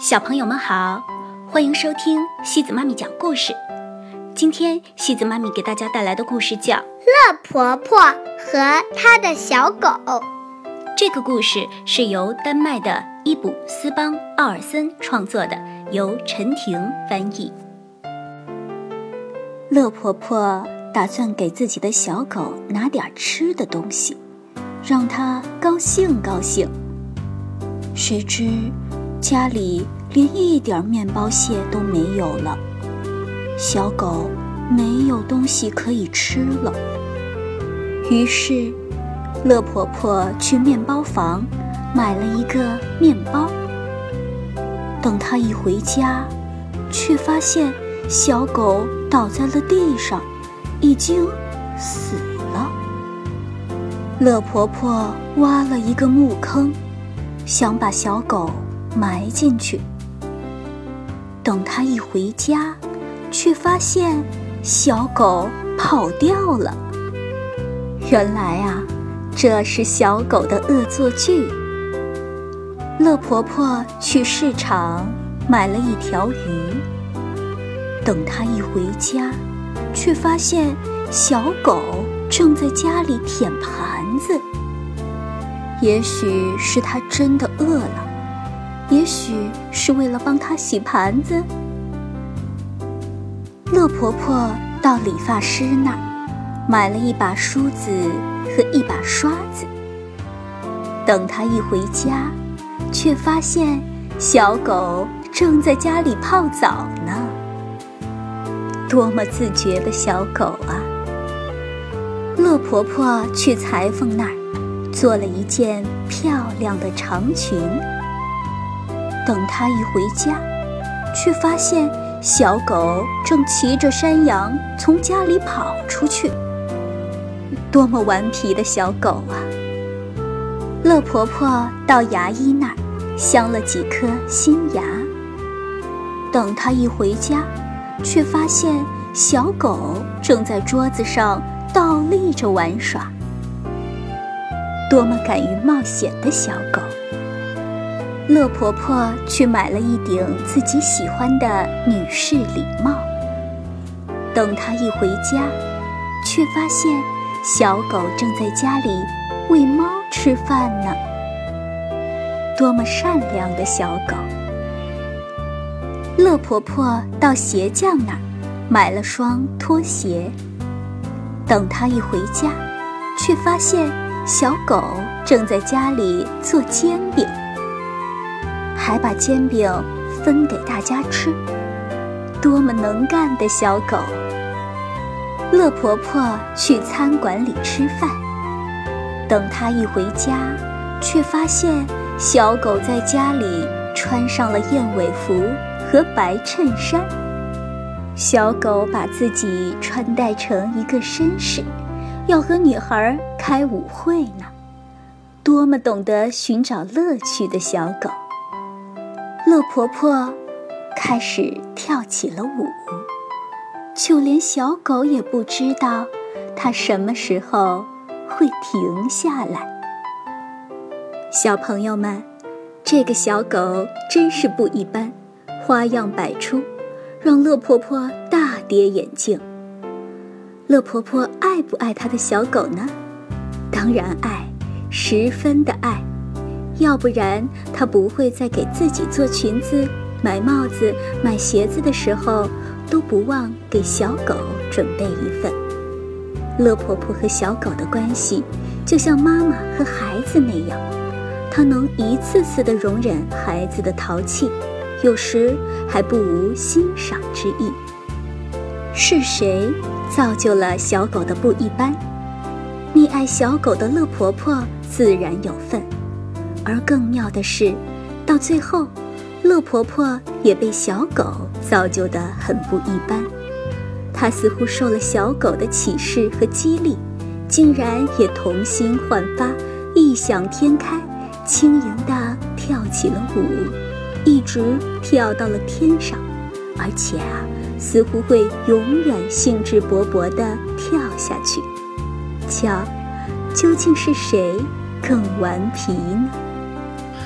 小朋友们好，欢迎收听西子妈咪讲故事。今天西子妈咪给大家带来的故事叫《乐婆婆和她的小狗》。这个故事是由丹麦的伊卜斯邦奥尔森创作的，由陈婷翻译。乐婆婆打算给自己的小狗拿点吃的东西，让它高兴高兴。谁知。家里连一点面包屑都没有了，小狗没有东西可以吃了。于是，乐婆婆去面包房买了一个面包。等她一回家，却发现小狗倒在了地上，已经死了。乐婆婆挖了一个木坑，想把小狗。埋进去。等他一回家，却发现小狗跑掉了。原来啊，这是小狗的恶作剧。乐婆婆去市场买了一条鱼。等她一回家，却发现小狗正在家里舔盘子。也许是它真的饿了。也许是为了帮他洗盘子，乐婆婆到理发师那儿买了一把梳子和一把刷子。等她一回家，却发现小狗正在家里泡澡呢。多么自觉的小狗啊！乐婆婆去裁缝那儿做了一件漂亮的长裙。等他一回家，却发现小狗正骑着山羊从家里跑出去。多么顽皮的小狗啊！乐婆婆到牙医那儿镶了几颗新牙。等她一回家，却发现小狗正在桌子上倒立着玩耍。多么敢于冒险的小狗！乐婆婆去买了一顶自己喜欢的女士礼帽。等她一回家，却发现小狗正在家里喂猫吃饭呢。多么善良的小狗！乐婆婆到鞋匠那儿买了双拖鞋。等她一回家，却发现小狗正在家里做煎饼。还把煎饼分给大家吃，多么能干的小狗！乐婆婆去餐馆里吃饭，等她一回家，却发现小狗在家里穿上了燕尾服和白衬衫。小狗把自己穿戴成一个绅士，要和女孩开舞会呢。多么懂得寻找乐趣的小狗！乐婆婆开始跳起了舞，就连小狗也不知道它什么时候会停下来。小朋友们，这个小狗真是不一般，花样百出，让乐婆婆大跌眼镜。乐婆婆爱不爱她的小狗呢？当然爱，十分的爱。要不然，她不会在给自己做裙子、买帽子、买鞋子的时候，都不忘给小狗准备一份。乐婆婆和小狗的关系，就像妈妈和孩子那样，她能一次次的容忍孩子的淘气，有时还不无欣赏之意。是谁造就了小狗的不一般？溺爱小狗的乐婆婆自然有份。而更妙的是，到最后，乐婆婆也被小狗造就得很不一般。她似乎受了小狗的启示和激励，竟然也童心焕发，异想天开，轻盈地跳起了舞，一直跳到了天上，而且啊，似乎会永远兴致勃勃地跳下去。瞧，究竟是谁更顽皮呢？